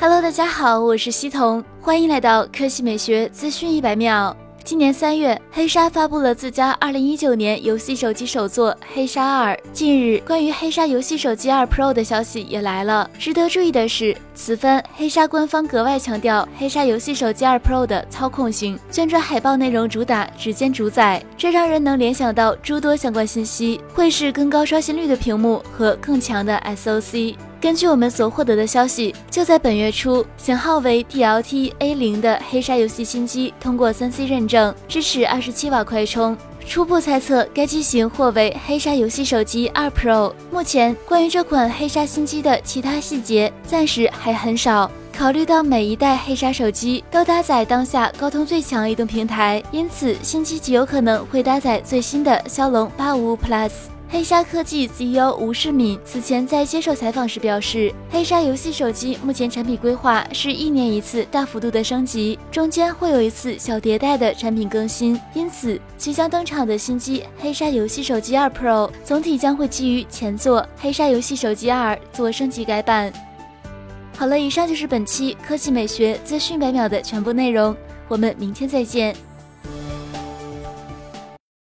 Hello，大家好，我是西彤，欢迎来到科技美学资讯一百秒。今年三月，黑鲨发布了自家二零一九年游戏手机首作黑鲨二。近日，关于黑鲨游戏手机二 Pro 的消息也来了。值得注意的是，此番黑鲨官方格外强调黑鲨游戏手机二 Pro 的操控性，宣传海报内容主打指尖主宰，这让人能联想到诸多相关信息，会是更高刷新率的屏幕和更强的 SOC。根据我们所获得的消息，就在本月初，型号为 DLT A 零的黑鲨游戏新机通过三 C 认证，支持二十七瓦快充。初步猜测，该机型或为黑鲨游戏手机二 Pro。目前，关于这款黑鲨新机的其他细节暂时还很少。考虑到每一代黑鲨手机都搭载当下高通最强移动平台，因此新机极有可能会搭载最新的骁龙八五五 Plus。黑鲨科技 CEO 吴世敏此前在接受采访时表示，黑鲨游戏手机目前产品规划是一年一次大幅度的升级，中间会有一次小迭代的产品更新，因此即将登场的新机黑鲨游戏手机二 Pro 总体将会基于前作黑鲨游戏手机二做升级改版。好了，以上就是本期科技美学资讯百秒的全部内容，我们明天再见。